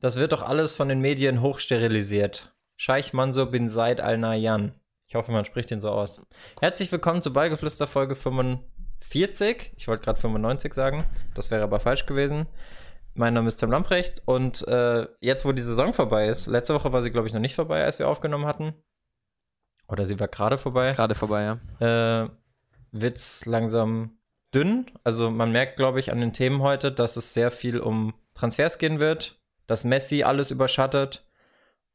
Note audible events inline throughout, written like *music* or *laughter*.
Das wird doch alles von den Medien hochsterilisiert. Scheich Manso bin Said Al Nahyan. Ich hoffe, man spricht ihn so aus. Herzlich willkommen zu Beigeflüster Folge 45. Ich wollte gerade 95 sagen. Das wäre aber falsch gewesen. Mein Name ist Tim Lamprecht und äh, jetzt, wo die Saison vorbei ist, letzte Woche war sie, glaube ich, noch nicht vorbei, als wir aufgenommen hatten. Oder sie war gerade vorbei. Gerade vorbei, ja. Äh, wird's langsam dünn. Also man merkt, glaube ich, an den Themen heute, dass es sehr viel um Transfers gehen wird dass Messi alles überschattet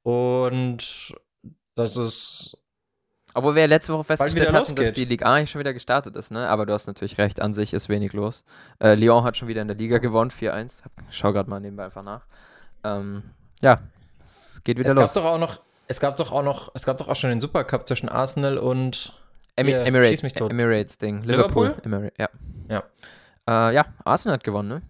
und dass es. Obwohl wir ja letzte Woche festgestellt hatten, losgeht. dass die Liga A schon wieder gestartet ist, ne? Aber du hast natürlich recht, an sich ist wenig los. Äh, Lyon hat schon wieder in der Liga gewonnen, 4-1. Schau gerade mal nebenbei einfach nach. Ähm, ja, es geht wieder es los. Gab doch auch noch, es gab doch auch noch, es gab doch auch schon den Supercup zwischen Arsenal und Emi hier, Emirates, Emirates Ding. Liverpool? Liverpool? Emirates, ja. Ja. Äh, ja, Arsenal hat gewonnen, ne?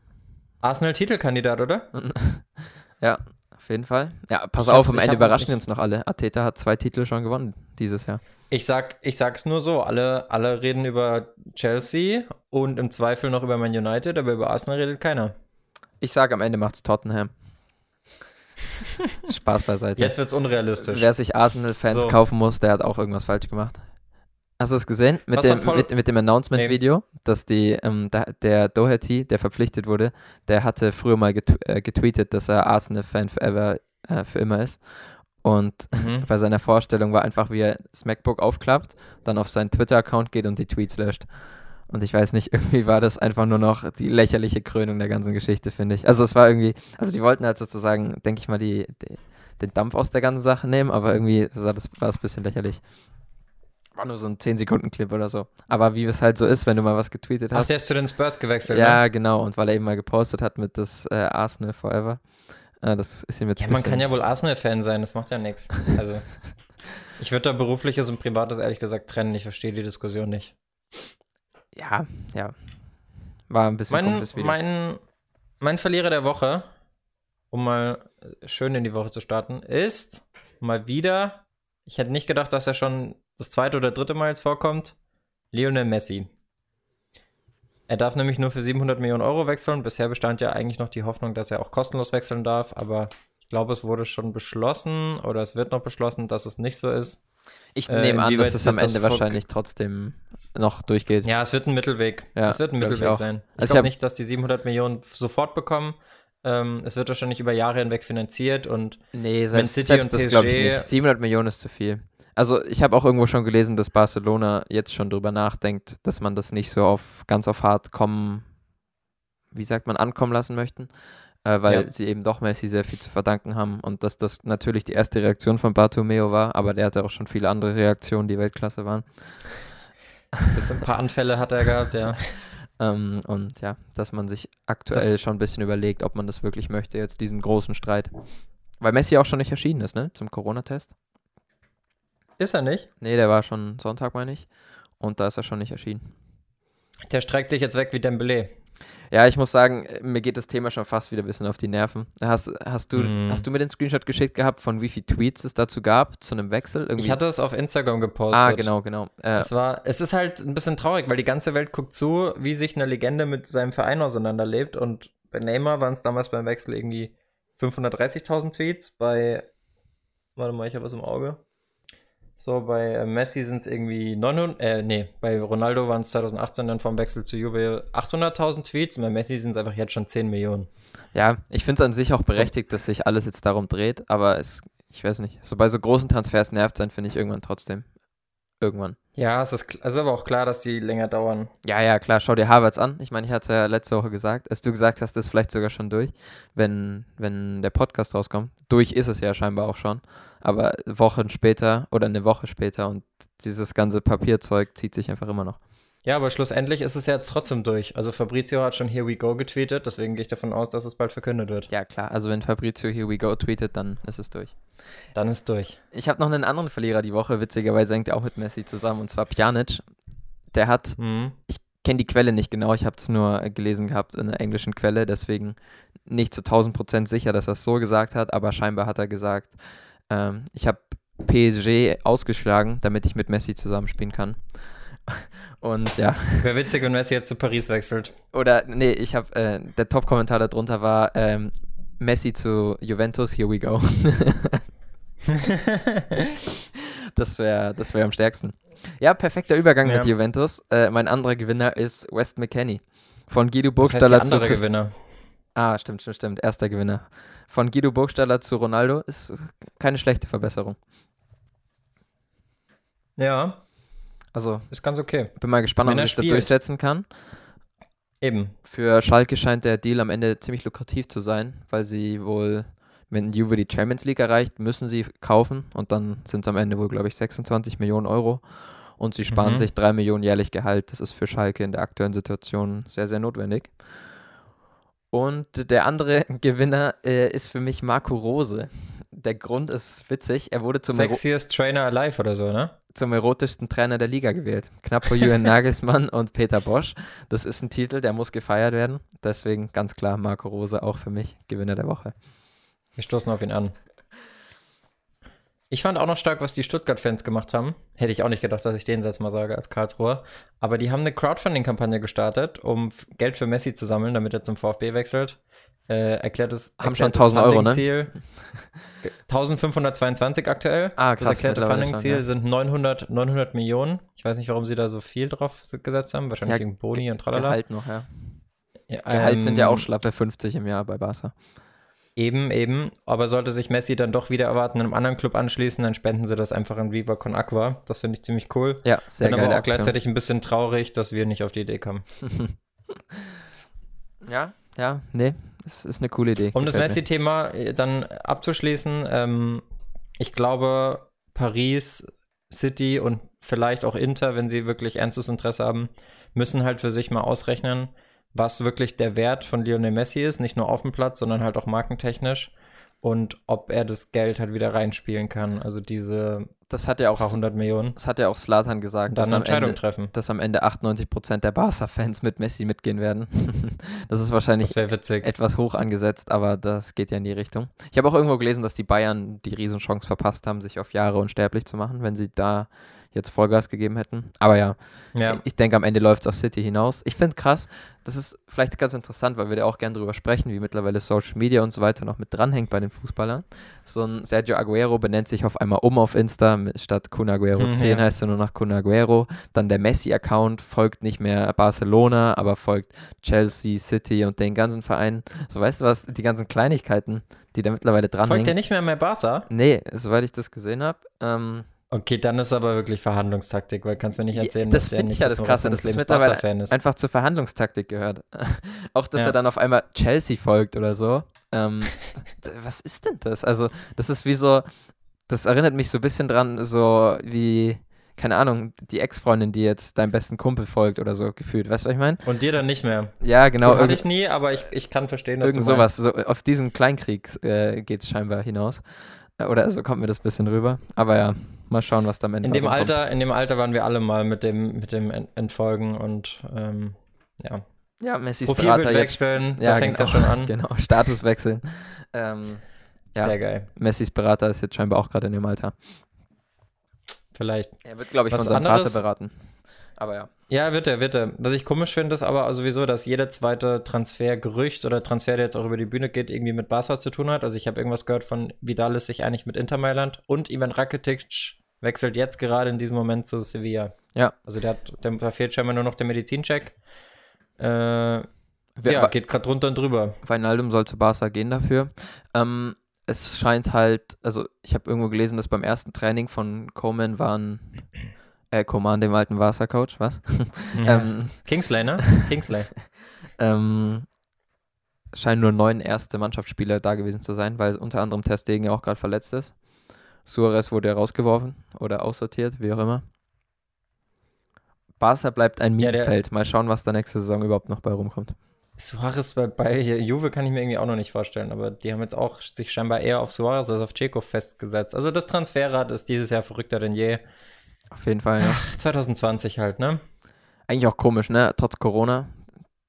Arsenal-Titelkandidat, oder? *laughs* ja, auf jeden Fall. Ja, pass ich auf, am Ende überraschen wir uns noch alle. Ateta hat zwei Titel schon gewonnen dieses Jahr. Ich sag, ich sag's nur so, alle, alle reden über Chelsea und im Zweifel noch über Man United, aber über Arsenal redet keiner. Ich sag, am Ende macht's Tottenham. *laughs* Spaß beiseite. Jetzt wird's unrealistisch. Wer sich Arsenal-Fans so. kaufen muss, der hat auch irgendwas falsch gemacht. Hast du es gesehen? Mit dem, mit, mit, dem Announcement-Video, nee. dass die, ähm, da, der Doherty, der verpflichtet wurde, der hatte früher mal getw äh, getweetet, dass er Arsenal-Fan forever, äh, für immer ist. Und mhm. *laughs* bei seiner Vorstellung war einfach, wie er das MacBook aufklappt, dann auf seinen Twitter-Account geht und die Tweets löscht. Und ich weiß nicht, *laughs* irgendwie war das einfach nur noch die lächerliche Krönung der ganzen Geschichte, finde ich. Also es war irgendwie, also die wollten halt sozusagen, denke ich mal, die, die, den Dampf aus der ganzen Sache nehmen, aber irgendwie war das, war das ein bisschen lächerlich. War nur so ein 10-Sekunden-Clip oder so. Aber wie es halt so ist, wenn du mal was getweetet hast. Ach, der ist zu den Spurs gewechselt, Ja, ne? genau. Und weil er eben mal gepostet hat mit das äh, Arsenal Forever. Äh, das ist ihm jetzt Ja, man kann ja wohl Arsenal-Fan sein, das macht ja nichts. Also, *laughs* ich würde da berufliches und privates ehrlich gesagt trennen. Ich verstehe die Diskussion nicht. Ja, ja. War ein bisschen mein, Video. Mein, mein Verlierer der Woche, um mal schön in die Woche zu starten, ist mal wieder. Ich hätte nicht gedacht, dass er schon das zweite oder dritte Mal jetzt vorkommt, Lionel Messi. Er darf nämlich nur für 700 Millionen Euro wechseln. Bisher bestand ja eigentlich noch die Hoffnung, dass er auch kostenlos wechseln darf, aber ich glaube, es wurde schon beschlossen oder es wird noch beschlossen, dass es nicht so ist. Ich äh, nehme an, dass es am Ende wahrscheinlich trotzdem noch durchgeht. Ja, es wird ein Mittelweg. Ja, es wird ein Mittelweg sein. Ich also glaube nicht, dass die 700 Millionen sofort bekommen. Ähm, es wird wahrscheinlich über Jahre hinweg finanziert und nee, selbst, selbst das glaube ich nicht. 700 Millionen ist zu viel. Also ich habe auch irgendwo schon gelesen, dass Barcelona jetzt schon drüber nachdenkt, dass man das nicht so auf ganz auf hart kommen, wie sagt man, ankommen lassen möchten, äh, weil ja. sie eben doch Messi sehr viel zu verdanken haben und dass das natürlich die erste Reaktion von Bartomeo war, aber der hatte auch schon viele andere Reaktionen, die Weltklasse waren. Bis ein paar Anfälle hat er gehabt, ja. *laughs* ähm, und ja, dass man sich aktuell das schon ein bisschen überlegt, ob man das wirklich möchte, jetzt diesen großen Streit. Weil Messi auch schon nicht erschienen ist, ne, zum Corona-Test. Ist er nicht? Nee, der war schon Sonntag, meine ich. Und da ist er schon nicht erschienen. Der streckt sich jetzt weg wie Dembele. Ja, ich muss sagen, mir geht das Thema schon fast wieder ein bisschen auf die Nerven. Hast, hast, du, mm. hast du mir den Screenshot geschickt gehabt, von wie viele Tweets es dazu gab zu einem Wechsel? Irgendwie? Ich hatte es auf Instagram gepostet. Ah, genau, genau. Äh, es, war, es ist halt ein bisschen traurig, weil die ganze Welt guckt zu, wie sich eine Legende mit seinem Verein auseinanderlebt. Und bei Neymar waren es damals beim Wechsel irgendwie 530.000 Tweets. Bei, warte mal, ich habe was im Auge. So, bei äh, Messi sind es irgendwie 900, äh, nee, bei Ronaldo waren es 2018 dann vom Wechsel zu Juve 800.000 Tweets bei Messi sind es einfach jetzt schon 10 Millionen. Ja, ich finde es an sich auch berechtigt, dass sich alles jetzt darum dreht, aber es, ich weiß nicht, so bei so großen Transfers nervt sein, finde ich irgendwann trotzdem irgendwann. Ja, es ist, es ist aber auch klar, dass die länger dauern. Ja, ja, klar. Schau dir Harvards an. Ich meine, ich hatte ja letzte Woche gesagt, als du gesagt hast, ist vielleicht sogar schon durch, wenn, wenn der Podcast rauskommt. Durch ist es ja scheinbar auch schon. Aber Wochen später oder eine Woche später und dieses ganze Papierzeug zieht sich einfach immer noch. Ja, aber schlussendlich ist es jetzt trotzdem durch. Also Fabrizio hat schon Here We Go getweetet, deswegen gehe ich davon aus, dass es bald verkündet wird. Ja, klar. Also wenn Fabrizio Here We Go tweetet, dann ist es durch. Dann ist durch. Ich habe noch einen anderen Verlierer die Woche, witzigerweise hängt er auch mit Messi zusammen, und zwar Pjanic. Der hat, mhm. ich kenne die Quelle nicht genau, ich habe es nur gelesen gehabt in einer englischen Quelle, deswegen nicht zu 1000 Prozent sicher, dass er es so gesagt hat, aber scheinbar hat er gesagt, ähm, ich habe PSG ausgeschlagen, damit ich mit Messi zusammenspielen kann. *laughs* Und ja. Wäre witzig, wenn Messi jetzt zu Paris wechselt. Oder, nee, ich habe, äh, der Top-Kommentar darunter war, ähm, Messi zu Juventus, here we go. *laughs* das wäre das wär am stärksten. Ja, perfekter Übergang ja. mit Juventus. Äh, mein anderer Gewinner ist West McKenney. Von Guido Burgstaller das heißt zu Christ Gewinner. Ah, stimmt, stimmt, stimmt. Erster Gewinner. Von Guido Burgstaller zu Ronaldo ist keine schlechte Verbesserung. Ja. Also. Ist ganz okay. Bin mal gespannt, ob er sich da durchsetzen kann. Eben. Für Schalke scheint der Deal am Ende ziemlich lukrativ zu sein, weil sie wohl, wenn Juve die Champions League erreicht, müssen sie kaufen und dann sind es am Ende wohl, glaube ich, 26 Millionen Euro und sie sparen mhm. sich 3 Millionen jährlich Gehalt. Das ist für Schalke in der aktuellen Situation sehr, sehr notwendig. Und der andere *laughs* Gewinner äh, ist für mich Marco Rose. Der Grund ist witzig. Er wurde zum Sexiest Ero Trainer alive oder so, ne? Zum erotischsten Trainer der Liga gewählt. Knapp vor Julian *laughs* Nagelsmann und Peter Bosch. Das ist ein Titel, der muss gefeiert werden. Deswegen ganz klar Marco Rose auch für mich Gewinner der Woche. Wir stoßen auf ihn an. Ich fand auch noch stark, was die Stuttgart-Fans gemacht haben. Hätte ich auch nicht gedacht, dass ich den Satz mal sage als Karlsruher. Aber die haben eine Crowdfunding-Kampagne gestartet, um Geld für Messi zu sammeln, damit er zum VfB wechselt. Äh, erklärt es. Haben schon 1000 Euro, ne? Ziel 1522 aktuell. Ah, krass, das erklärte Funding-Ziel ja. sind 900, 900 Millionen. Ich weiß nicht, warum sie da so viel drauf gesetzt haben. Wahrscheinlich ja, gegen Boni und tralala. Gehalt noch, ja. ja Gehalt ähm, sind ja auch schlappe 50 im Jahr bei Barca. Eben, eben. Aber sollte sich Messi dann doch wieder erwarten, einem anderen Club anschließen, dann spenden sie das einfach in Viva Con Aqua. Das finde ich ziemlich cool. Ja, sehr Bin aber auch Aktion. gleichzeitig ein bisschen traurig, dass wir nicht auf die Idee kamen. *laughs* ja, ja, nee, es ist eine coole Idee. Um das Messi-Thema äh, dann abzuschließen, ähm, ich glaube, Paris, City und vielleicht auch Inter, wenn sie wirklich ernstes Interesse haben, müssen halt für sich mal ausrechnen, was wirklich der Wert von Lionel Messi ist, nicht nur auf dem Platz, sondern halt auch markentechnisch und ob er das Geld halt wieder reinspielen kann. Also diese das hat ja auch paar hundert Millionen. Das hat ja auch Slatan gesagt, dass, am Ende, treffen. dass am Ende 98 Prozent der Barca-Fans mit Messi mitgehen werden. *laughs* das ist wahrscheinlich das etwas hoch angesetzt, aber das geht ja in die Richtung. Ich habe auch irgendwo gelesen, dass die Bayern die Riesenchance verpasst haben, sich auf Jahre unsterblich zu machen, wenn sie da jetzt Vollgas gegeben hätten. Aber ja, ja. ich denke, am Ende läuft es auf City hinaus. Ich finde krass, das ist vielleicht ganz interessant, weil wir da auch gerne drüber sprechen, wie mittlerweile Social Media und so weiter noch mit dranhängt bei den Fußballern. So ein Sergio Aguero benennt sich auf einmal um auf Insta, statt Kun Aguero 10 ja. heißt er nur noch Kun Aguero. Dann der Messi-Account folgt nicht mehr Barcelona, aber folgt Chelsea, City und den ganzen Vereinen. So weißt du was, die ganzen Kleinigkeiten, die da mittlerweile dranhängen. Folgt der nicht mehr mehr Barca? Nee, soweit ich das gesehen habe. Ähm, Okay, dann ist aber wirklich Verhandlungstaktik, weil kannst du mir nicht erzählen, das finde ich ja das Krasse, dass das mittlerweile einfach zur Verhandlungstaktik gehört. *laughs* Auch, dass ja. er dann auf einmal Chelsea folgt oder so. Ähm, *laughs* was ist denn das? Also, das ist wie so, das erinnert mich so ein bisschen dran, so wie, keine Ahnung, die Ex-Freundin, die jetzt deinem besten Kumpel folgt oder so gefühlt. Weißt du, was ich meine? Und dir dann nicht mehr. Ja, genau. Hatte ich nie, aber ich, ich kann verstehen, dass irgend du sowas. So, auf diesen Kleinkrieg äh, geht es scheinbar hinaus. Oder so kommt mir das ein bisschen rüber. Aber ja, Mal schauen, was da am Ende in dem Alter, kommt. In dem Alter waren wir alle mal mit dem, mit dem Entfolgen und ähm, ja. Ja, Messis Berater wechseln, jetzt, ja, fängt es genau, ja schon an. *laughs* Genau, Status wechseln. Ähm, ja, Sehr geil. Messis Berater ist jetzt scheinbar auch gerade in dem Alter. Vielleicht. Er wird, glaube ich, was von seinem Vater beraten. Aber ja. Ja, wird er, wird er. Was ich komisch finde, ist aber sowieso, dass jeder zweite Transfergerücht oder Transfer, der jetzt auch über die Bühne geht, irgendwie mit Barca zu tun hat. Also ich habe irgendwas gehört von Vidal ist sich eigentlich mit Inter Mailand und Ivan Rakitic wechselt jetzt gerade in diesem Moment zu Sevilla. Ja. Also der hat, da fehlt scheinbar nur noch der Medizincheck. Äh, ja, geht gerade drunter und drüber. Weinaldum soll zu Barca gehen dafür. Ähm, es scheint halt, also ich habe irgendwo gelesen, dass beim ersten Training von Coleman waren, äh, Coman, dem alten Barca-Coach, was? Ja. *laughs* ähm, Kingsley, ne? *laughs* Kingsley. ähm, scheinen nur neun erste Mannschaftsspieler da gewesen zu sein, weil unter anderem Testegen ja auch gerade verletzt ist. Suarez wurde rausgeworfen oder aussortiert, wie auch immer. Barca bleibt ein Mietfeld. Ja, Mal schauen, was da nächste Saison überhaupt noch bei rumkommt. Suarez bei, bei Juve kann ich mir irgendwie auch noch nicht vorstellen, aber die haben jetzt auch sich scheinbar eher auf Suarez als auf Ceco festgesetzt. Also das Transferrad ist dieses Jahr verrückter denn je. Auf jeden Fall, ja. 2020 halt, ne? Eigentlich auch komisch, ne? Trotz Corona.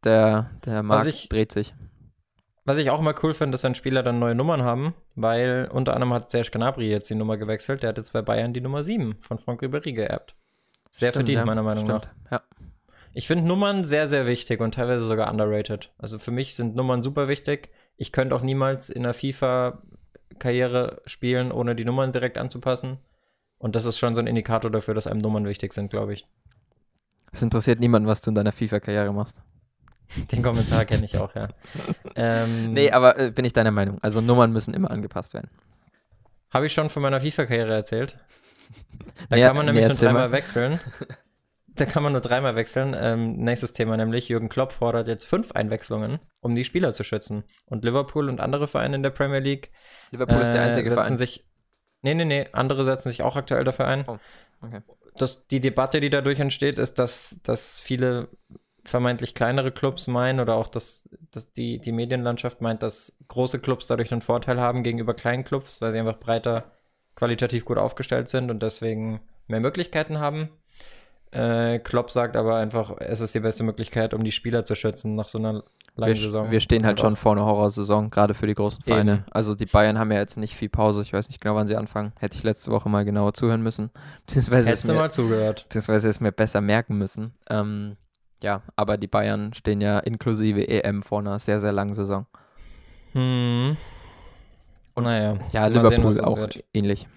Der, der Markt ich, dreht sich. Was ich auch immer cool finde, dass wenn Spieler dann neue Nummern haben, weil unter anderem hat Serge Gnabry jetzt die Nummer gewechselt. Der hat jetzt bei Bayern die Nummer 7 von Franck Ribéry geerbt. Sehr Stimmt, verdient, ja. meiner Meinung Stimmt. nach. Ja. Ich finde Nummern sehr, sehr wichtig und teilweise sogar underrated. Also für mich sind Nummern super wichtig. Ich könnte auch niemals in einer FIFA-Karriere spielen, ohne die Nummern direkt anzupassen. Und das ist schon so ein Indikator dafür, dass einem Nummern wichtig sind, glaube ich. Es interessiert niemanden, was du in deiner FIFA-Karriere machst. *laughs* Den Kommentar kenne ich auch, ja. *laughs* ähm, nee, aber äh, bin ich deiner Meinung. Also Nummern müssen immer angepasst werden. Habe ich schon von meiner FIFA-Karriere erzählt? *laughs* Da ja, kann man nämlich nur dreimal wechseln. Da kann man nur dreimal wechseln. Ähm, nächstes Thema nämlich, Jürgen Klopp fordert jetzt fünf Einwechslungen, um die Spieler zu schützen. Und Liverpool und andere Vereine in der Premier League Liverpool äh, ist der äh, einzige setzen Verein. sich Nee, nee, nee, andere setzen sich auch aktuell dafür ein. Oh, okay. Das, die Debatte, die dadurch entsteht, ist, dass, dass viele vermeintlich kleinere Clubs meinen oder auch dass, dass die, die Medienlandschaft meint, dass große Clubs dadurch einen Vorteil haben gegenüber kleinen Clubs, weil sie einfach breiter qualitativ gut aufgestellt sind und deswegen mehr Möglichkeiten haben. Äh, Klopp sagt aber einfach, es ist die beste Möglichkeit, um die Spieler zu schützen nach so einer langen wir, Saison. Wir stehen halt schon vor einer Horrorsaison, gerade für die großen Vereine. Eben. Also die Bayern haben ja jetzt nicht viel Pause. Ich weiß nicht genau, wann sie anfangen. Hätte ich letzte Woche mal genauer zuhören müssen. *laughs* Beziehungsweise Hättest du mal zugehört. Beziehungsweise es mir besser merken müssen. Ähm, ja, aber die Bayern stehen ja inklusive EM vor einer sehr, sehr langen Saison. Hm. Und naja. Ja, Liverpool sehen, auch ähnlich.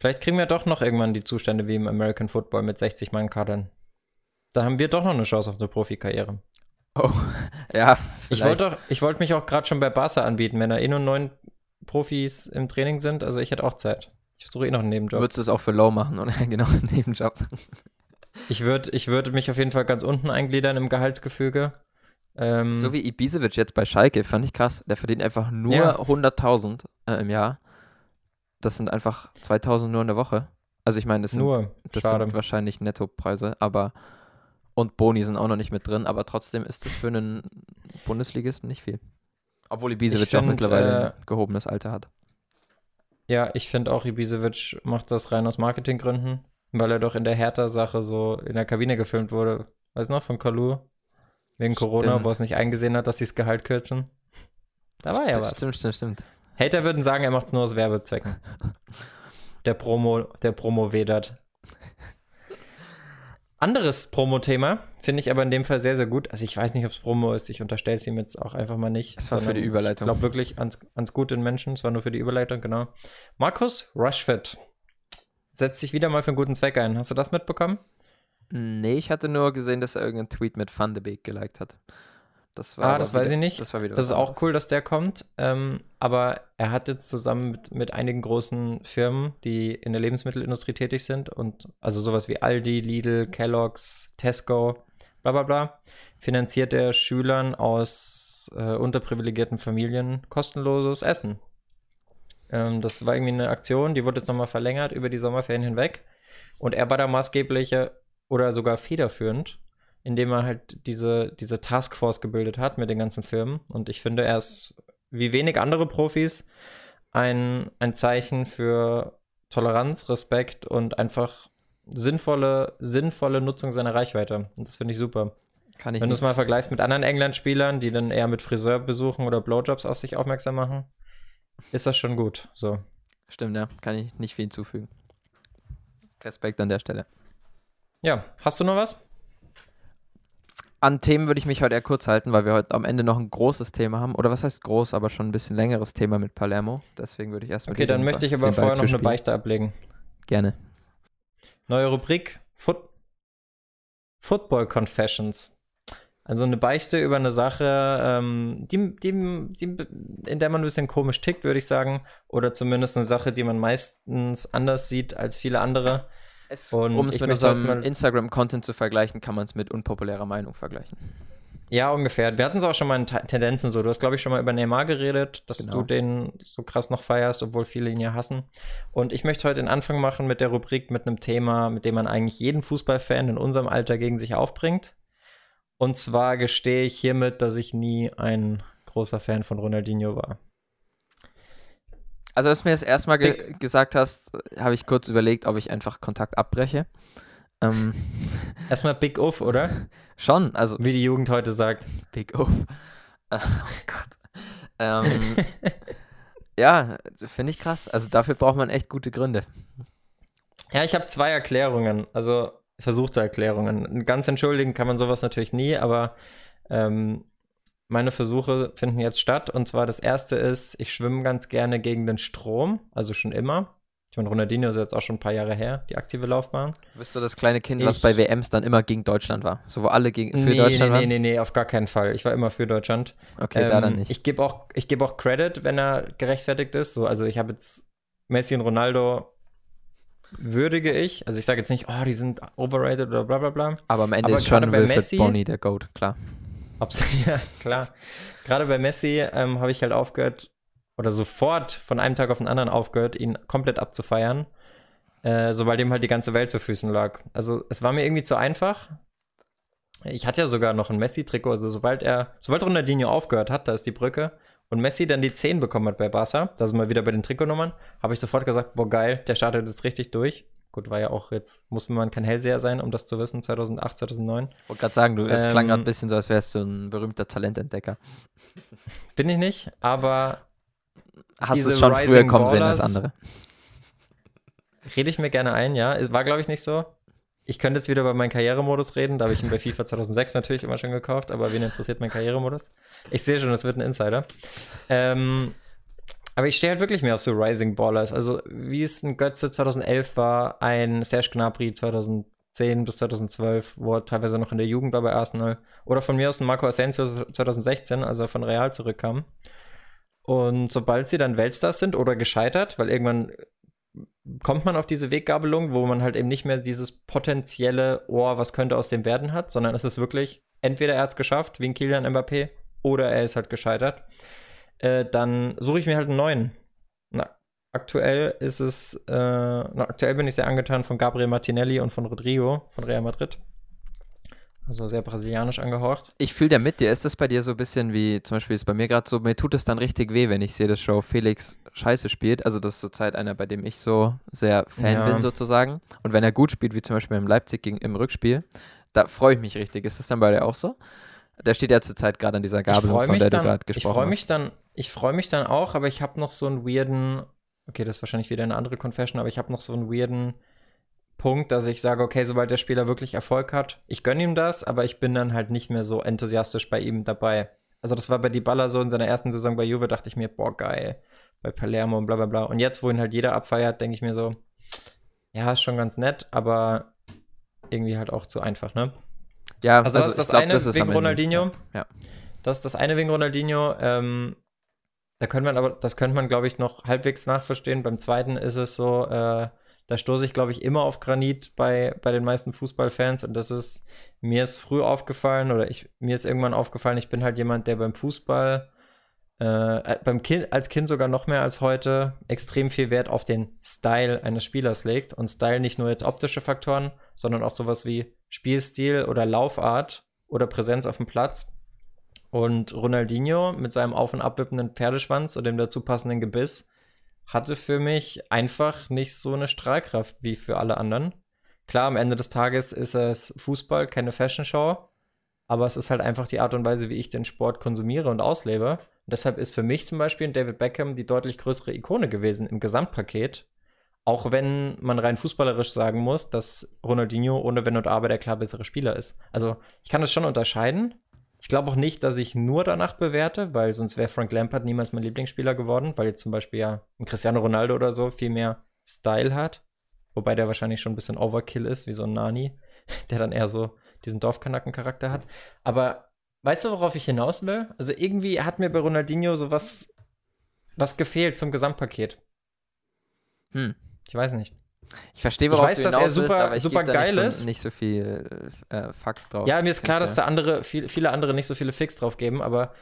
Vielleicht kriegen wir doch noch irgendwann die Zustände wie im American Football mit 60 Mann Kadern. Da haben wir doch noch eine Chance auf eine Profikarriere. Oh, *laughs* ja. Vielleicht. Ich wollte wollt mich auch gerade schon bei Barca anbieten, wenn da eh nur neun Profis im Training sind. Also ich hätte auch Zeit. Ich versuche eh noch einen Nebenjob. Würdest du es auch für Low machen, oder? *laughs* genau, einen Nebenjob. *laughs* Ich würde ich würd mich auf jeden Fall ganz unten eingliedern im Gehaltsgefüge. Ähm, so wie Ibisevic jetzt bei Schalke, fand ich krass. Der verdient einfach nur ja. 100.000 äh, im Jahr. Das sind einfach 2.000 nur in der Woche. Also ich meine, das, sind, das sind wahrscheinlich Nettopreise, aber und Boni sind auch noch nicht mit drin, aber trotzdem ist das für einen Bundesligisten nicht viel. Obwohl Ibisevic auch mittlerweile äh, ein gehobenes Alter hat. Ja, ich finde auch, Ibisevic macht das rein aus Marketinggründen, weil er doch in der Hertha-Sache so in der Kabine gefilmt wurde. Weißt du noch, von Kalu? Wegen stimmt. Corona, wo er es nicht eingesehen hat, dass sie das Gehalt kürzen. Da war ja was. Stimmt, stimmt, stimmt. Hater würden sagen, er macht es nur aus Werbezwecken. der Promo, der Promo wedert. Anderes Promo-Thema finde ich aber in dem Fall sehr, sehr gut. Also ich weiß nicht, ob es Promo ist. Ich unterstelle es ihm jetzt auch einfach mal nicht. Es war für die Überleitung. Ich glaube wirklich ans, ans guten Menschen. Es war nur für die Überleitung, genau. Markus Rushford setzt sich wieder mal für einen guten Zweck ein. Hast du das mitbekommen? Nee, ich hatte nur gesehen, dass er irgendeinen Tweet mit Van de Beek geliked hat. Das war ah, das wieder, weiß ich nicht. Das, war wieder das ist auch cool, dass der kommt. Ähm, aber er hat jetzt zusammen mit, mit einigen großen Firmen, die in der Lebensmittelindustrie tätig sind und also sowas wie Aldi, Lidl, Kellogg's, Tesco, bla bla bla, finanziert er Schülern aus äh, unterprivilegierten Familien kostenloses Essen. Ähm, das war irgendwie eine Aktion, die wurde jetzt nochmal verlängert über die Sommerferien hinweg. Und er war da maßgebliche oder sogar federführend indem er halt diese, diese Taskforce gebildet hat mit den ganzen Firmen. Und ich finde, er ist wie wenig andere Profis ein, ein Zeichen für Toleranz, Respekt und einfach sinnvolle, sinnvolle Nutzung seiner Reichweite. Und das finde ich super. Kann ich Wenn du es mal vergleichst mit anderen England-Spielern, die dann eher mit Friseurbesuchen oder Blowjobs auf sich aufmerksam machen, ist das schon gut. So. Stimmt, ja. Kann ich nicht viel hinzufügen. Respekt an der Stelle. Ja, hast du noch was? An Themen würde ich mich heute eher kurz halten, weil wir heute am Ende noch ein großes Thema haben. Oder was heißt groß, aber schon ein bisschen längeres Thema mit Palermo. Deswegen würde ich erstmal. Okay, dann möchte ich aber vorher noch eine Beichte ablegen. Gerne. Neue Rubrik: Foot Football Confessions. Also eine Beichte über eine Sache, ähm, die, die, die, in der man ein bisschen komisch tickt, würde ich sagen. Oder zumindest eine Sache, die man meistens anders sieht als viele andere. Es, um es mit unserem Instagram-Content zu vergleichen, kann man es mit unpopulärer Meinung vergleichen. Ja, ungefähr. Wir hatten es auch schon mal in Tendenzen so. Du hast, glaube ich, schon mal über Neymar geredet, dass genau. du den so krass noch feierst, obwohl viele ihn ja hassen. Und ich möchte heute den Anfang machen mit der Rubrik mit einem Thema, mit dem man eigentlich jeden Fußballfan in unserem Alter gegen sich aufbringt. Und zwar gestehe ich hiermit, dass ich nie ein großer Fan von Ronaldinho war. Also, als du mir das erstmal ge gesagt hast, habe ich kurz überlegt, ob ich einfach Kontakt abbreche. Ähm, *laughs* Erstmal Big Uff, oder? Schon, also. Wie die Jugend heute sagt. Big Uff. *laughs* Oh Gott. Ähm, *laughs* ja, finde ich krass. Also dafür braucht man echt gute Gründe. Ja, ich habe zwei Erklärungen, also versuchte Erklärungen. Ganz entschuldigen kann man sowas natürlich nie, aber ähm, meine Versuche finden jetzt statt. Und zwar das erste ist, ich schwimme ganz gerne gegen den Strom, also schon immer. Ich meine, Ronaldinho ist jetzt auch schon ein paar Jahre her, die aktive Laufbahn. Bist du das kleine Kind, ich, was bei WMs dann immer gegen Deutschland war? So, wo alle gegen, für nee, Deutschland nee, waren? Nee, nee, nee, auf gar keinen Fall. Ich war immer für Deutschland. Okay, ähm, da dann nicht. Ich gebe auch, geb auch Credit, wenn er gerechtfertigt ist. So, also ich habe jetzt Messi und Ronaldo würdige ich. Also ich sage jetzt nicht, oh, die sind overrated oder bla bla bla. Aber am Ende Aber ist schon Wilfried Messi, Bonny der Goat, klar. *laughs* ja, klar. Gerade bei Messi ähm, habe ich halt aufgehört, oder sofort von einem Tag auf den anderen aufgehört, ihn komplett abzufeiern, äh, sobald ihm halt die ganze Welt zu Füßen lag. Also es war mir irgendwie zu einfach. Ich hatte ja sogar noch ein Messi-Trikot, also sobald er, sobald Ronaldinho aufgehört hat, da ist die Brücke, und Messi dann die 10 bekommen hat bei Barca, da sind wir wieder bei den Trikotnummern, habe ich sofort gesagt, boah geil, der startet jetzt richtig durch. Gut, war ja auch jetzt, muss man kein Hellseher sein, um das zu wissen, 2008, 2009. Ich wollte gerade sagen, du, es ähm, klang gerade ein bisschen so, als wärst du ein berühmter Talententdecker. Bin ich nicht, aber Hast es schon früher kommen sehen als andere. Rede ich mir gerne ein, ja. Es war, glaube ich, nicht so. Ich könnte jetzt wieder über meinen Karrieremodus reden. Da habe ich ihn bei FIFA 2006 natürlich immer schon gekauft, aber wen interessiert mein Karrieremodus? Ich sehe schon, es wird ein Insider. Ähm, aber ich stehe halt wirklich mehr auf so Rising Ballers. Also, wie es ein Götze 2011 war, ein Serge Gnabry 2010 bis 2012, wo er teilweise noch in der Jugend war bei Arsenal. Oder von mir aus ein Marco Asensio 2016, als er von Real zurückkam. Und sobald sie dann Weltstars sind oder gescheitert, weil irgendwann kommt man auf diese Weggabelung, wo man halt eben nicht mehr dieses potenzielle Ohr, was könnte aus dem werden hat, sondern es ist wirklich, entweder er hat es geschafft, wie ein Kilian Mbappé, oder er ist halt gescheitert. Äh, dann suche ich mir halt einen neuen. Na, aktuell ist es, äh, na, aktuell bin ich sehr angetan von Gabriel Martinelli und von Rodrigo von Real Madrid. Also sehr brasilianisch angehaucht. Ich fühle da mit dir. Ist das bei dir so ein bisschen wie, zum Beispiel ist bei mir gerade so, mir tut es dann richtig weh, wenn ich sehe, dass Show Felix scheiße spielt. Also das ist zurzeit einer, bei dem ich so sehr Fan ja. bin sozusagen. Und wenn er gut spielt, wie zum Beispiel im Leipzig gegen, im Rückspiel, da freue ich mich richtig. Ist das dann bei dir auch so? Der steht ja zurzeit gerade an dieser Gabel, von der dann, du gerade gesprochen ich freu mich hast. Dann, ich freue mich dann auch, aber ich habe noch so einen weirden, okay, das ist wahrscheinlich wieder eine andere Confession, aber ich habe noch so einen weirden Punkt, dass ich sage, okay, sobald der Spieler wirklich Erfolg hat, ich gönne ihm das, aber ich bin dann halt nicht mehr so enthusiastisch bei ihm dabei. Also das war bei Dybala so in seiner ersten Saison bei Juve, dachte ich mir, boah, geil, bei Palermo und bla bla bla. Und jetzt, wo ihn halt jeder abfeiert, denke ich mir so, ja, ist schon ganz nett, aber irgendwie halt auch zu einfach, ne? Ja, also, also das ist das glaub, eine das wegen Ronaldinho. Ja. ja. Das ist das eine wegen Ronaldinho. Ähm, da könnte man aber, das könnte man, glaube ich, noch halbwegs nachverstehen. Beim zweiten ist es so, äh, da stoße ich, glaube ich, immer auf Granit bei, bei den meisten Fußballfans und das ist, mir ist früh aufgefallen oder ich, mir ist irgendwann aufgefallen, ich bin halt jemand, der beim Fußball, äh, beim Kind, als Kind sogar noch mehr als heute, extrem viel Wert auf den Style eines Spielers legt und Style nicht nur jetzt optische Faktoren, sondern auch sowas wie Spielstil oder Laufart oder Präsenz auf dem Platz. Und Ronaldinho mit seinem auf- und abwippenden Pferdeschwanz und dem dazu passenden Gebiss hatte für mich einfach nicht so eine Strahlkraft wie für alle anderen. Klar, am Ende des Tages ist es Fußball, keine Fashion Show, aber es ist halt einfach die Art und Weise, wie ich den Sport konsumiere und auslebe. Und deshalb ist für mich zum Beispiel David Beckham die deutlich größere Ikone gewesen im Gesamtpaket. Auch wenn man rein fußballerisch sagen muss, dass Ronaldinho ohne Wenn und Aber der klar bessere Spieler ist. Also ich kann es schon unterscheiden, ich glaube auch nicht, dass ich nur danach bewerte, weil sonst wäre Frank Lampard niemals mein Lieblingsspieler geworden, weil jetzt zum Beispiel ja ein Cristiano Ronaldo oder so viel mehr Style hat. Wobei der wahrscheinlich schon ein bisschen Overkill ist, wie so ein Nani, *laughs* der dann eher so diesen Dorfkanacken-Charakter hat. Aber weißt du, worauf ich hinaus will? Also irgendwie hat mir bei Ronaldinho so was, was gefehlt zum Gesamtpaket. Hm. Ich weiß nicht. Ich verstehe, worauf ich weiß, du dass er super, bist, aber ich super geil nicht ist. So, nicht so viel äh, Fax drauf. Ja, mir ist klar, dass da andere, viel, viele andere nicht so viele Fix drauf geben, aber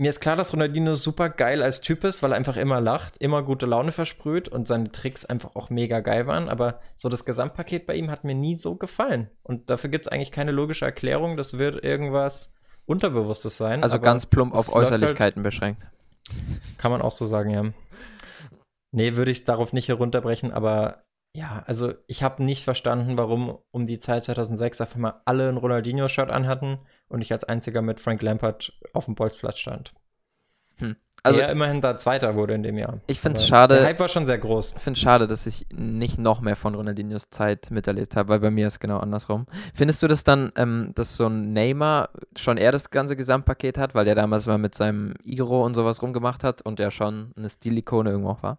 mir ist klar, dass Ronaldinho super geil als Typ ist, weil er einfach immer lacht, immer gute Laune versprüht und seine Tricks einfach auch mega geil waren. Aber so das Gesamtpaket bei ihm hat mir nie so gefallen. Und dafür gibt es eigentlich keine logische Erklärung. Das wird irgendwas Unterbewusstes sein. Also ganz plump auf Äußerlichkeiten halt, beschränkt. Kann man auch so sagen, ja. Nee, würde ich darauf nicht herunterbrechen, aber ja, also ich habe nicht verstanden, warum um die Zeit 2006 auf einmal alle ein Ronaldinho-Shirt anhatten und ich als einziger mit Frank Lampard auf dem Bolzplatz stand. Hm. also, er immerhin da Zweiter wurde in dem Jahr. Ich finde es schade. Der Hype war schon sehr groß. Ich finde es schade, dass ich nicht noch mehr von Ronaldinhos Zeit miterlebt habe, weil bei mir ist genau andersrum. Findest du das dann, ähm, dass so ein Neymar schon eher das ganze Gesamtpaket hat, weil der damals mal mit seinem Igro und sowas rumgemacht hat und der schon eine Stilikone irgendwo auch war?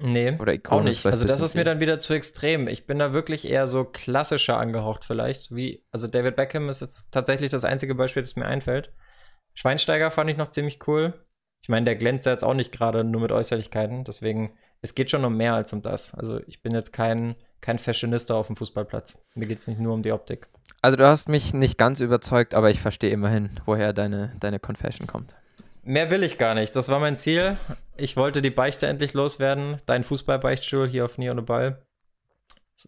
Nee, Oder auch nicht. Also das ist mir dann wieder zu extrem. Ich bin da wirklich eher so klassischer angehaucht vielleicht. Wie, also David Beckham ist jetzt tatsächlich das einzige Beispiel, das mir einfällt. Schweinsteiger fand ich noch ziemlich cool. Ich meine, der glänzt ja jetzt auch nicht gerade nur mit Äußerlichkeiten. Deswegen, es geht schon um mehr als um das. Also ich bin jetzt kein, kein Fashionista auf dem Fußballplatz. Mir geht es nicht nur um die Optik. Also du hast mich nicht ganz überzeugt, aber ich verstehe immerhin, woher deine, deine Confession kommt. Mehr will ich gar nicht. Das war mein Ziel. Ich wollte die Beichte endlich loswerden. Dein Fußballbeichtstuhl hier auf Nie ohne Ball.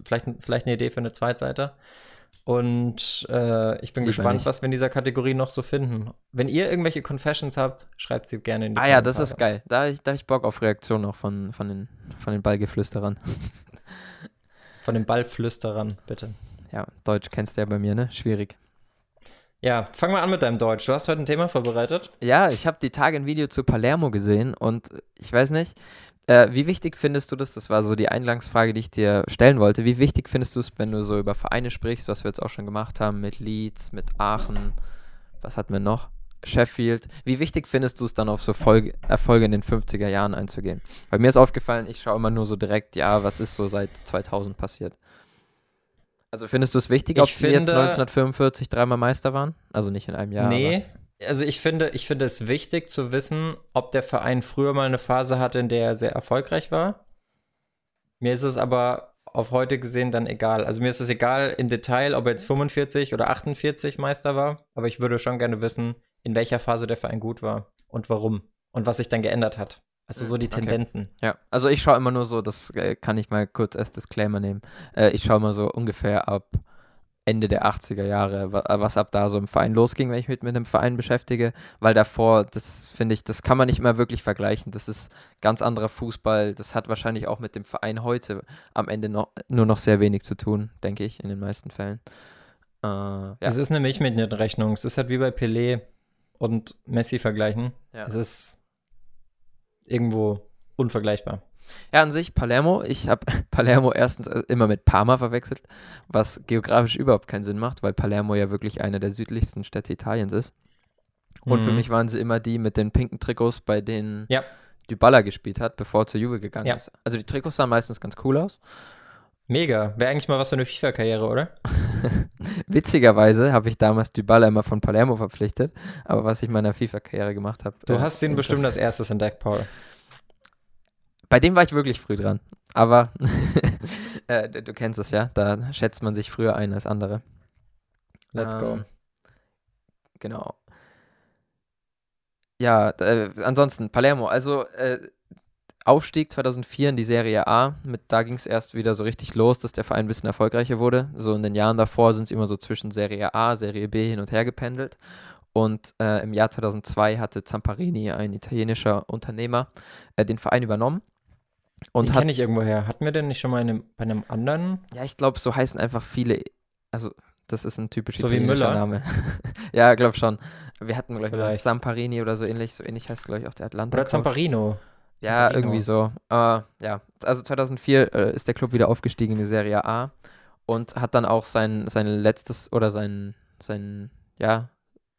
Vielleicht, vielleicht eine Idee für eine Zweitseite. Und äh, ich bin Lieber gespannt, nicht. was wir in dieser Kategorie noch so finden. Wenn ihr irgendwelche Confessions habt, schreibt sie gerne in die Ah Kommentare. ja, das ist geil. Da habe ich, hab ich Bock auf Reaktionen auch von, von, den, von den Ballgeflüsterern. von den Ballflüsterern, bitte. Ja, Deutsch kennst du ja bei mir, ne? Schwierig. Ja, fang mal an mit deinem Deutsch. Du hast heute ein Thema vorbereitet. Ja, ich habe die Tage ein Video zu Palermo gesehen und ich weiß nicht, äh, wie wichtig findest du das? Das war so die Eingangsfrage, die ich dir stellen wollte. Wie wichtig findest du es, wenn du so über Vereine sprichst, was wir jetzt auch schon gemacht haben, mit Leeds, mit Aachen, was hatten wir noch? Sheffield. Wie wichtig findest du es dann auf so Folge, Erfolge in den 50er Jahren einzugehen? Bei mir ist aufgefallen, ich schaue immer nur so direkt, ja, was ist so seit 2000 passiert? Also findest du es wichtig, ob wir jetzt 1945 dreimal Meister waren? Also nicht in einem Jahr. Nee, also ich finde, ich finde es wichtig zu wissen, ob der Verein früher mal eine Phase hatte, in der er sehr erfolgreich war. Mir ist es aber auf heute gesehen dann egal. Also mir ist es egal im Detail, ob er jetzt 45 oder 48 Meister war, aber ich würde schon gerne wissen, in welcher Phase der Verein gut war und warum und was sich dann geändert hat. Also so die Tendenzen. Okay. Ja, also ich schaue immer nur so, das äh, kann ich mal kurz als Disclaimer nehmen. Äh, ich schaue immer so ungefähr ab Ende der 80er Jahre, äh, was ab da so im Verein losging, wenn ich mich mit einem Verein beschäftige, weil davor, das finde ich, das kann man nicht immer wirklich vergleichen. Das ist ganz anderer Fußball. Das hat wahrscheinlich auch mit dem Verein heute am Ende noch, nur noch sehr wenig zu tun, denke ich, in den meisten Fällen. Äh, ja. Es ist eine Milchmädchenrechnung. Es ist halt wie bei Pelé und Messi vergleichen. Ja. Es ist irgendwo unvergleichbar. Ja, an sich Palermo. Ich habe *laughs* Palermo erstens äh, immer mit Parma verwechselt, was geografisch überhaupt keinen Sinn macht, weil Palermo ja wirklich eine der südlichsten Städte Italiens ist. Und mhm. für mich waren sie immer die mit den pinken Trikots, bei denen ja. Dybala gespielt hat, bevor er zur Juve gegangen ja. ist. Also die Trikots sahen meistens ganz cool aus. Mega. Wäre eigentlich mal was für eine FIFA-Karriere, oder? *laughs* Witzigerweise habe ich damals Dybala immer von Palermo verpflichtet, aber was ich in meiner FIFA-Karriere gemacht habe. Du äh, hast ihn bestimmt als erstes entdeckt, Paul. Bei dem war ich wirklich früh dran. Aber *laughs* äh, du kennst es ja, da schätzt man sich früher ein als andere. Let's ähm, go. Genau. Ja, äh, ansonsten Palermo. Also äh, Aufstieg 2004 in die Serie A, mit, da ging es erst wieder so richtig los, dass der Verein ein bisschen erfolgreicher wurde. So in den Jahren davor sind sie immer so zwischen Serie A, Serie B hin und her gependelt. Und äh, im Jahr 2002 hatte Zamparini, ein italienischer Unternehmer, äh, den Verein übernommen. Und den kenne ich irgendwoher. Hatten wir denn nicht schon mal einem, bei einem anderen? Ja, ich glaube, so heißen einfach viele. Also, das ist ein typischer so italienischer Name. *laughs* ja, glaube schon. Wir hatten, glaube ich, Zamparini oder so ähnlich. So ähnlich heißt, glaube ich, auch der Atlanta. Oder Zamparino. Ja, irgendwie so. Uh, ja, also 2004 äh, ist der Club wieder aufgestiegen in die Serie A und hat dann auch sein, sein letztes oder sein, sein, ja,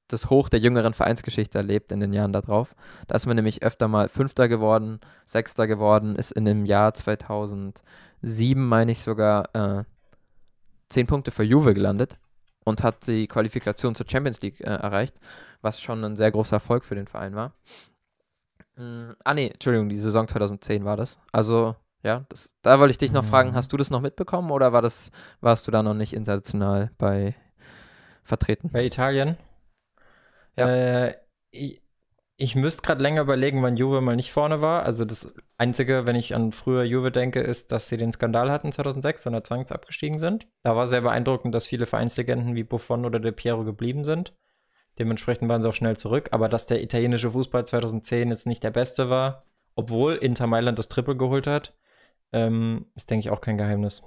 das Hoch der jüngeren Vereinsgeschichte erlebt in den Jahren darauf. Da ist man nämlich öfter mal Fünfter geworden, Sechster geworden, ist in dem Jahr 2007, meine ich sogar, äh, zehn Punkte für Juve gelandet und hat die Qualifikation zur Champions League äh, erreicht, was schon ein sehr großer Erfolg für den Verein war. Mm, ah, nee, Entschuldigung, die Saison 2010 war das. Also, ja, das, da wollte ich dich noch fragen, mhm. hast du das noch mitbekommen oder war das, warst du da noch nicht international bei vertreten? Bei Italien? Ja. Äh, ich, ich müsste gerade länger überlegen, wann Juve mal nicht vorne war. Also das Einzige, wenn ich an früher Juve denke, ist, dass sie den Skandal hatten 2006 und zwangs abgestiegen sind. Da war sehr beeindruckend, dass viele Vereinslegenden wie Buffon oder De Piero geblieben sind. Dementsprechend waren sie auch schnell zurück. Aber dass der italienische Fußball 2010 jetzt nicht der beste war, obwohl Inter Mailand das Triple geholt hat, ähm, ist, denke ich, auch kein Geheimnis.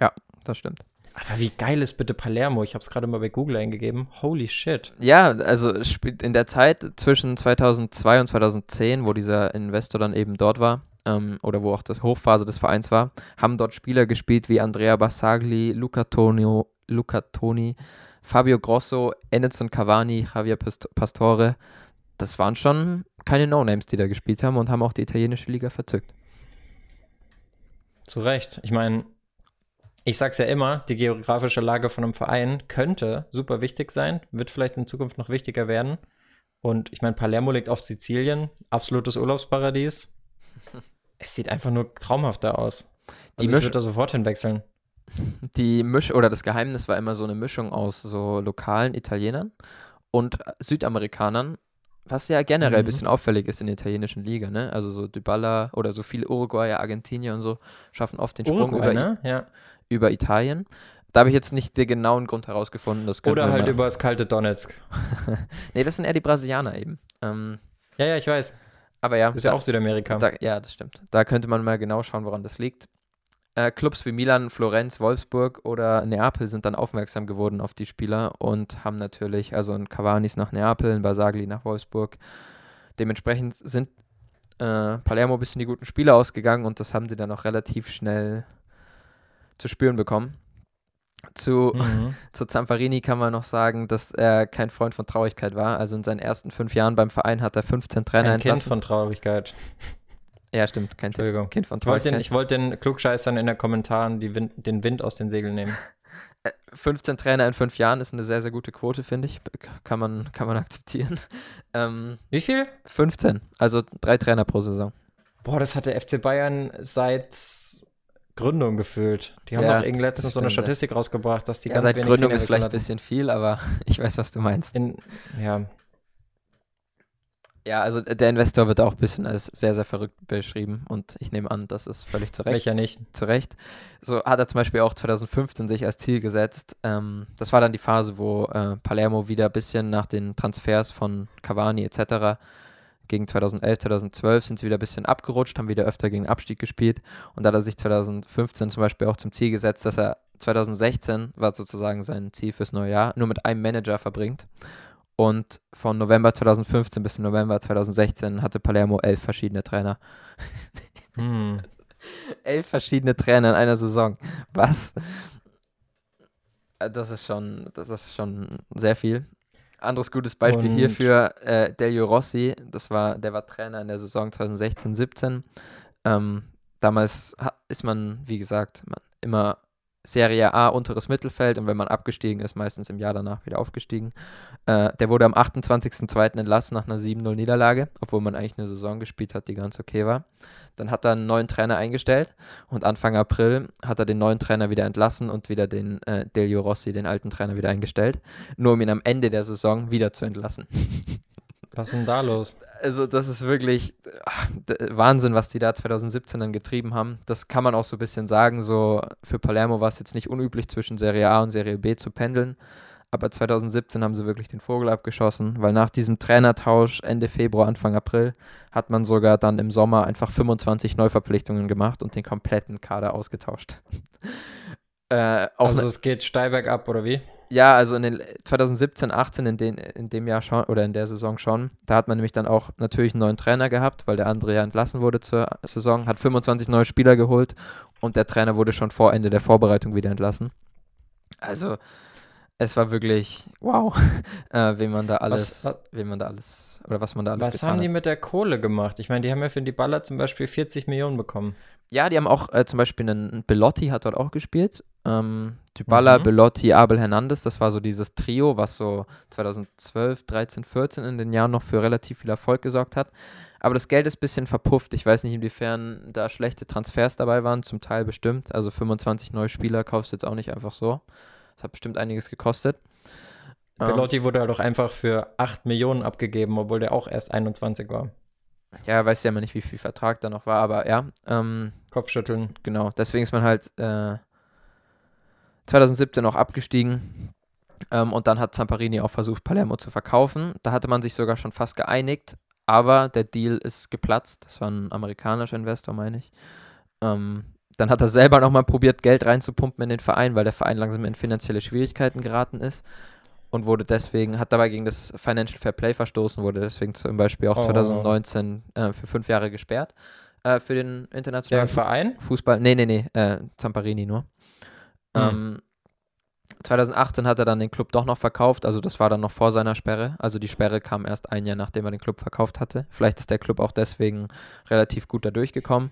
Ja, das stimmt. Aber wie geil ist bitte Palermo? Ich habe es gerade mal bei Google eingegeben. Holy shit. Ja, also in der Zeit zwischen 2002 und 2010, wo dieser Investor dann eben dort war, ähm, oder wo auch das Hochphase des Vereins war, haben dort Spieler gespielt wie Andrea Bassagli, Luca, Tonio, Luca Toni, Fabio Grosso, Edison Cavani, Javier Pastore. Das waren schon keine No-Names, die da gespielt haben und haben auch die italienische Liga verzückt. Zu Recht. Ich meine, ich sag's ja immer, die geografische Lage von einem Verein könnte super wichtig sein, wird vielleicht in Zukunft noch wichtiger werden. Und ich meine, Palermo liegt auf Sizilien, absolutes Urlaubsparadies. *laughs* Es sieht einfach nur traumhafter aus. Also die ich würde da sofort hinwechseln. Die Misch oder das Geheimnis war immer so eine Mischung aus so lokalen Italienern und Südamerikanern, was ja generell ein mhm. bisschen auffällig ist in der italienischen Liga, ne? Also so Dybala oder so viele Uruguayer, Argentinier und so schaffen oft den Sprung Uruguay, über, ne? ja. über Italien. Da habe ich jetzt nicht den genauen Grund herausgefunden. Oder halt über das kalte Donetsk. *laughs* nee, das sind eher die Brasilianer eben. Ähm, ja, ja, ich weiß. Aber ja. Ist ja auch Südamerika. Da, ja, das stimmt. Da könnte man mal genau schauen, woran das liegt. Äh, Clubs wie Milan, Florenz, Wolfsburg oder Neapel sind dann aufmerksam geworden auf die Spieler und haben natürlich, also ein Cavani nach Neapel, ein Basagli nach Wolfsburg. Dementsprechend sind äh, Palermo bis in die guten Spiele ausgegangen und das haben sie dann auch relativ schnell zu spüren bekommen. Zu, mhm. *laughs* zu Zamparini kann man noch sagen, dass er kein Freund von Traurigkeit war. Also in seinen ersten fünf Jahren beim Verein hat er 15 Trainer kein entlassen. Kind von Traurigkeit. Ja, stimmt, kein Kind von. Ich wollte den, wollt den Klugscheißern in den Kommentaren Wind, den Wind aus den Segeln nehmen. 15 *laughs* äh, Trainer in fünf Jahren ist eine sehr, sehr gute Quote, finde ich. Kann man, kann man *laughs* akzeptieren. Ähm, Wie viel? 15. Also drei Trainer pro Saison. Boah, das hat der FC Bayern seit Gründung gefühlt. Die haben ja, auch irgendwie letztens so eine Statistik ja. rausgebracht, dass die ja, ganz seit Gründung ist vielleicht ein bisschen viel, aber *laughs* ich weiß, was du meinst. In, ja. Ja, also der Investor wird auch ein bisschen als sehr, sehr verrückt beschrieben und ich nehme an, das ist völlig zu Recht. Welcher nicht? Zu Recht. So hat er zum Beispiel auch 2015 sich als Ziel gesetzt. Ähm, das war dann die Phase, wo äh, Palermo wieder ein bisschen nach den Transfers von Cavani etc gegen 2011, 2012 sind sie wieder ein bisschen abgerutscht, haben wieder öfter gegen Abstieg gespielt. Und da hat er sich 2015 zum Beispiel auch zum Ziel gesetzt, dass er 2016, war sozusagen sein Ziel fürs neue Jahr, nur mit einem Manager verbringt. Und von November 2015 bis November 2016 hatte Palermo elf verschiedene Trainer. Hm. *laughs* elf verschiedene Trainer in einer Saison. Was? Das ist schon, das ist schon sehr viel. Anderes gutes Beispiel und hierfür, äh, Delio Rossi, das war, der war Trainer in der Saison 2016-17. Ähm, damals ist man, wie gesagt, man immer Serie A unteres Mittelfeld und wenn man abgestiegen ist, meistens im Jahr danach wieder aufgestiegen. Äh, der wurde am 28.02. entlassen nach einer 7-0-Niederlage, obwohl man eigentlich eine Saison gespielt hat, die ganz okay war. Dann hat er einen neuen Trainer eingestellt und Anfang April hat er den neuen Trainer wieder entlassen und wieder den äh, Delio Rossi, den alten Trainer, wieder eingestellt, nur um ihn am Ende der Saison wieder zu entlassen. *laughs* Was ist denn da los? Also, das ist wirklich ach, Wahnsinn, was die da 2017 dann getrieben haben. Das kann man auch so ein bisschen sagen. So, für Palermo war es jetzt nicht unüblich, zwischen Serie A und Serie B zu pendeln. Aber 2017 haben sie wirklich den Vogel abgeschossen, weil nach diesem Trainertausch Ende Februar, Anfang April hat man sogar dann im Sommer einfach 25 Neuverpflichtungen gemacht und den kompletten Kader ausgetauscht. *laughs* äh, also es geht steil bergab, oder wie? Ja, also in den 2017, 18 in, den, in dem Jahr schon oder in der Saison schon. Da hat man nämlich dann auch natürlich einen neuen Trainer gehabt, weil der andere ja entlassen wurde zur Saison, hat 25 neue Spieler geholt und der Trainer wurde schon vor Ende der Vorbereitung wieder entlassen. Also es war wirklich wow, *laughs* äh, wie man da alles, was, wie man da alles oder was man da alles Was haben die mit der Kohle gemacht? Ich meine, die haben ja für die Baller zum Beispiel 40 Millionen bekommen. Ja, die haben auch äh, zum Beispiel einen Belotti hat dort auch gespielt ähm, Dybala, mhm. Belotti, Abel Hernandez, das war so dieses Trio, was so 2012, 13, 14 in den Jahren noch für relativ viel Erfolg gesorgt hat. Aber das Geld ist ein bisschen verpufft. Ich weiß nicht, inwiefern da schlechte Transfers dabei waren, zum Teil bestimmt. Also 25 neue Spieler kaufst du jetzt auch nicht einfach so. Das hat bestimmt einiges gekostet. Belotti ähm, wurde halt auch einfach für 8 Millionen abgegeben, obwohl der auch erst 21 war. Ja, weiß ja immer nicht, wie viel Vertrag da noch war, aber ja. Ähm, Kopfschütteln. Genau, deswegen ist man halt äh, 2017 auch abgestiegen. Ähm, und dann hat Zamparini auch versucht, Palermo zu verkaufen. Da hatte man sich sogar schon fast geeinigt, aber der Deal ist geplatzt. Das war ein amerikanischer Investor, meine ich. Ähm, dann hat er selber nochmal probiert, Geld reinzupumpen in den Verein, weil der Verein langsam in finanzielle Schwierigkeiten geraten ist und wurde deswegen, hat dabei gegen das Financial Fair Play verstoßen, wurde deswegen zum Beispiel auch oh. 2019 äh, für fünf Jahre gesperrt äh, für den internationalen Verein? Fußball. Nee, nee, nee, äh, Zamparini nur. Hm. Ähm, 2018 hat er dann den Club doch noch verkauft, also das war dann noch vor seiner Sperre. Also die Sperre kam erst ein Jahr, nachdem er den Club verkauft hatte. Vielleicht ist der Club auch deswegen relativ gut da durchgekommen.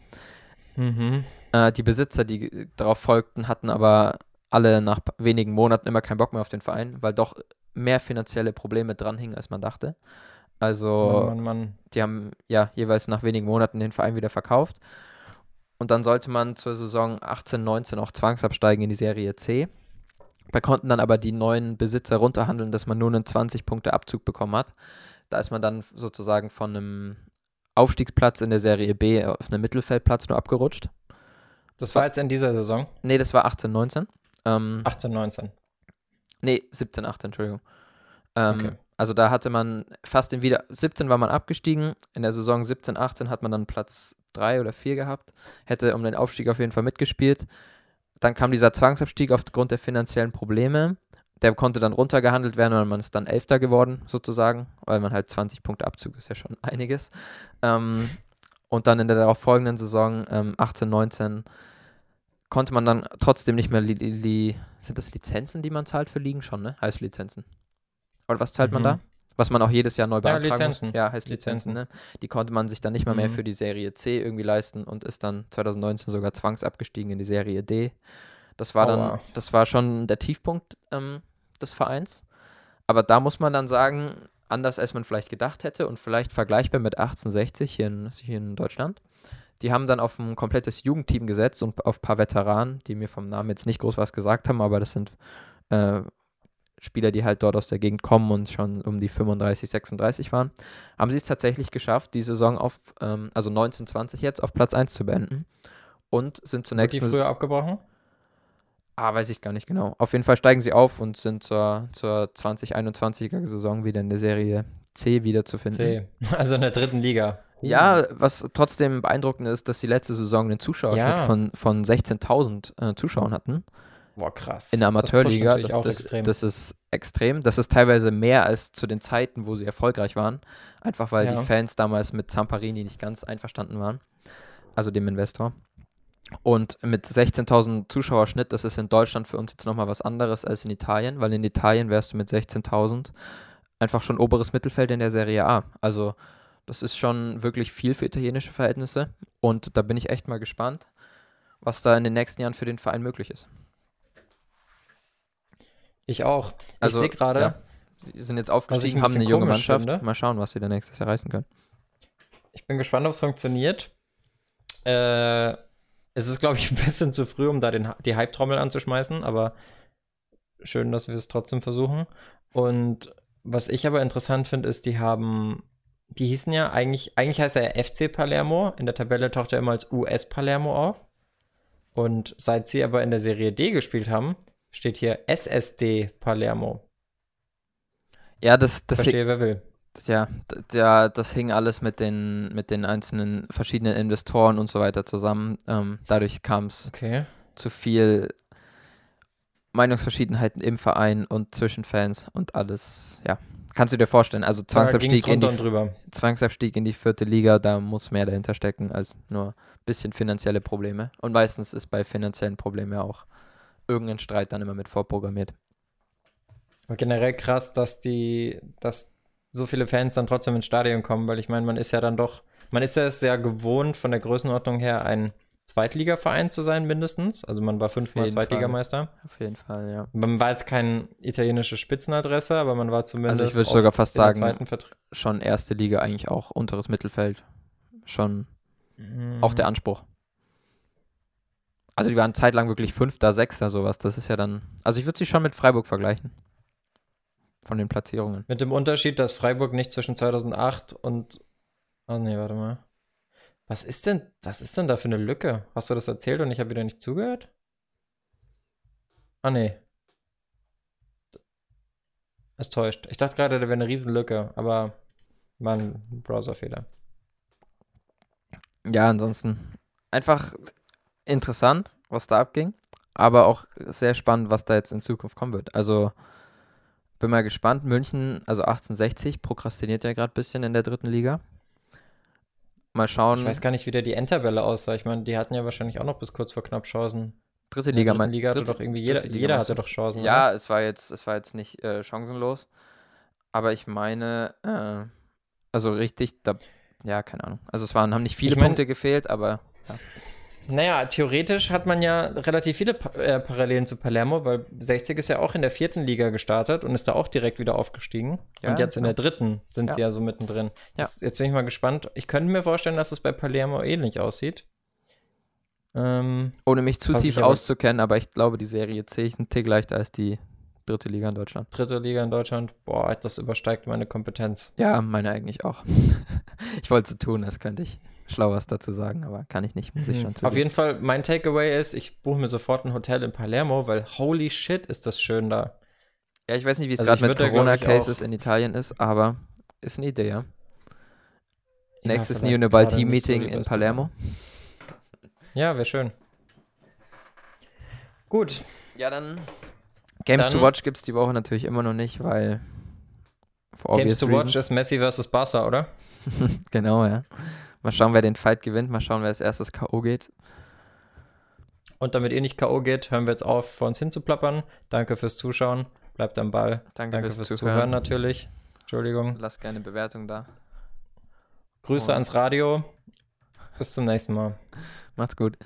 Mhm. Äh, die Besitzer, die darauf folgten, hatten aber alle nach wenigen Monaten immer keinen Bock mehr auf den Verein, weil doch mehr finanzielle Probleme dranhingen, als man dachte. Also, Mann, Mann, Mann. die haben ja jeweils nach wenigen Monaten den Verein wieder verkauft. Und dann sollte man zur Saison 18, 19 auch zwangsabsteigen in die Serie C. Da konnten dann aber die neuen Besitzer runterhandeln, dass man nur einen 20-Punkte-Abzug bekommen hat. Da ist man dann sozusagen von einem Aufstiegsplatz in der Serie B auf einen Mittelfeldplatz nur abgerutscht. Das war jetzt in dieser Saison? Nee, das war 18, 19. Ähm, 18, 19. Nee, 17, 18, Entschuldigung. Ähm, okay. Also da hatte man fast den wieder, 17 war man abgestiegen, in der Saison 17, 18 hat man dann Platz 3 oder 4 gehabt, hätte um den Aufstieg auf jeden Fall mitgespielt. Dann kam dieser Zwangsabstieg aufgrund der finanziellen Probleme. Der konnte dann runtergehandelt werden und man ist dann Elfter geworden, sozusagen, weil man halt 20 Punkte Abzug ist ja schon *laughs* einiges. Ähm, und dann in der darauf folgenden Saison, ähm, 18, 19, konnte man dann trotzdem nicht mehr, li, li sind das Lizenzen, die man zahlt für Ligen schon, ne? Heißt Lizenzen. Oder was zahlt mhm. man da? Was man auch jedes Jahr neu beantragen ja, Lizenzen. muss. Ja, heißt Lizenzen. Lizenzen. Ne? Die konnte man sich dann nicht mal mehr mhm. für die Serie C irgendwie leisten und ist dann 2019 sogar zwangsabgestiegen in die Serie D. Das war dann, Aua. das war schon der Tiefpunkt ähm, des Vereins. Aber da muss man dann sagen, anders als man vielleicht gedacht hätte und vielleicht vergleichbar mit 1860 hier in, hier in Deutschland, die haben dann auf ein komplettes Jugendteam gesetzt und auf ein paar Veteranen, die mir vom Namen jetzt nicht groß was gesagt haben, aber das sind äh, Spieler, die halt dort aus der Gegend kommen und schon um die 35, 36 waren, haben sie es tatsächlich geschafft, die Saison auf, ähm, also 19, 20 jetzt, auf Platz 1 zu beenden. Und sind zunächst. Sind die früher abgebrochen? Ah, weiß ich gar nicht genau. Auf jeden Fall steigen sie auf und sind zur, zur 2021er Saison wieder in der Serie C wiederzufinden. C, *laughs* also in der dritten Liga. Ja, was trotzdem beeindruckend ist, dass die letzte Saison einen Zuschauerschnitt ja. von, von 16.000 äh, Zuschauern hatten. Boah, krass. In der Amateurliga. Das, das, das, das, ist extrem. Das ist teilweise mehr als zu den Zeiten, wo sie erfolgreich waren. Einfach weil ja. die Fans damals mit Zamparini nicht ganz einverstanden waren. Also dem Investor. Und mit 16.000 Zuschauerschnitt, das ist in Deutschland für uns jetzt nochmal was anderes als in Italien, weil in Italien wärst du mit 16.000 einfach schon oberes Mittelfeld in der Serie A. Also das ist schon wirklich viel für italienische Verhältnisse. Und da bin ich echt mal gespannt, was da in den nächsten Jahren für den Verein möglich ist. Ich auch. Also, ich sehe gerade. Ja, sie sind jetzt aufgestiegen, haben eine junge Mannschaft. Finde. Mal schauen, was sie da nächstes Jahr reißen können. Ich bin gespannt, ob es funktioniert. Äh, es ist, glaube ich, *laughs* ein bisschen zu früh, um da den, die Hype-Trommel anzuschmeißen, aber schön, dass wir es trotzdem versuchen. Und was ich aber interessant finde, ist, die haben, die hießen ja eigentlich, eigentlich heißt er FC Palermo, in der Tabelle taucht er immer als US Palermo auf. Und seit sie aber in der Serie D gespielt haben, steht hier SSD Palermo. Ja, das, das Verstehe, wer will. Ja, ja, das hing alles mit den, mit den einzelnen verschiedenen Investoren und so weiter zusammen. Ähm, dadurch kam es okay. zu viel Meinungsverschiedenheiten im Verein und zwischen Fans und alles, ja. Kannst du dir vorstellen, also Zwangsabstieg, in die, Zwangsabstieg in die vierte Liga, da muss mehr dahinter stecken als nur ein bisschen finanzielle Probleme. Und meistens ist bei finanziellen Problemen ja auch irgendein Streit dann immer mit vorprogrammiert. Und generell krass, dass die, dass so viele Fans dann trotzdem ins Stadion kommen, weil ich meine, man ist ja dann doch, man ist ja sehr gewohnt von der Größenordnung her ein Zweitligaverein zu sein, mindestens. Also man war fünfmal Zweitligameister. Fall. Auf jeden Fall, ja. Man war jetzt keine italienische Spitzenadresse, aber man war zumindest. Also ich würde sogar fast sagen, schon erste Liga eigentlich auch unteres Mittelfeld. Schon mhm. auch der Anspruch. Also die waren zeitlang wirklich Fünfter, Sechster, sowas. Das ist ja dann. Also ich würde sie schon mit Freiburg vergleichen. Von den Platzierungen. Mit dem Unterschied, dass Freiburg nicht zwischen 2008 und. Oh nee, warte mal. Was ist denn, was ist denn da für eine Lücke? Hast du das erzählt und ich habe wieder nicht zugehört? Ah, nee. Es täuscht. Ich dachte gerade, da wäre eine Riesenlücke, aber war ein Browserfehler. Ja, ansonsten einfach interessant, was da abging, aber auch sehr spannend, was da jetzt in Zukunft kommen wird. Also bin mal gespannt. München, also 1860, prokrastiniert ja gerade ein bisschen in der dritten Liga. Mal schauen. Ich weiß gar nicht, wie der die Endtabelle aussah. Ich meine, die hatten ja wahrscheinlich auch noch bis kurz vor knapp Chancen. Dritte Liga, mein Liga hatte doch irgendwie jeder, jeder hatte doch Chancen. Ja, oder? es war jetzt, es war jetzt nicht äh, chancenlos. Aber ich meine, äh, also richtig, da, ja, keine Ahnung. Also es waren, haben nicht viele ich mein, Punkte gefehlt, aber ja. Naja, theoretisch hat man ja relativ viele pa äh, Parallelen zu Palermo, weil 60 ist ja auch in der vierten Liga gestartet und ist da auch direkt wieder aufgestiegen. Ja, und jetzt in der dritten sind ja. sie ja so mittendrin. Ja. Das, jetzt bin ich mal gespannt. Ich könnte mir vorstellen, dass es bei Palermo ähnlich aussieht. Ähm, Ohne mich zu tief auszukennen, aber ich glaube, die Serie C ist ein Tick leichter als die dritte Liga in Deutschland. Dritte Liga in Deutschland, boah, das übersteigt meine Kompetenz. Ja, meine eigentlich auch. *laughs* ich wollte so tun, als könnte ich schlau was dazu sagen, aber kann ich nicht, muss ich mhm. schon zugeben. Auf jeden Fall, mein Takeaway ist, ich buche mir sofort ein Hotel in Palermo, weil holy shit ist das schön da. Ja, ich weiß nicht, wie es also gerade mit Corona-Cases in Italien ist, aber ist eine Idee, ja. ja Nächstes New Team-Meeting so in Palermo. Ja, wäre schön. Gut. Ja, dann Games dann, to Watch gibt es die Woche natürlich immer noch nicht, weil Games to Watch ist Messi versus Barca, oder? *laughs* genau, ja. Mal schauen, wer den Fight gewinnt. Mal schauen, wer als erstes K.O. geht. Und damit ihr nicht K.O. geht, hören wir jetzt auf, vor uns hinzuplappern. Danke fürs Zuschauen. Bleibt am Ball. Danke, Danke fürs, fürs Zuhören. Zuhören natürlich. Entschuldigung. Lasst gerne Bewertung da. Grüße Und ans Radio. Bis zum nächsten Mal. Macht's gut.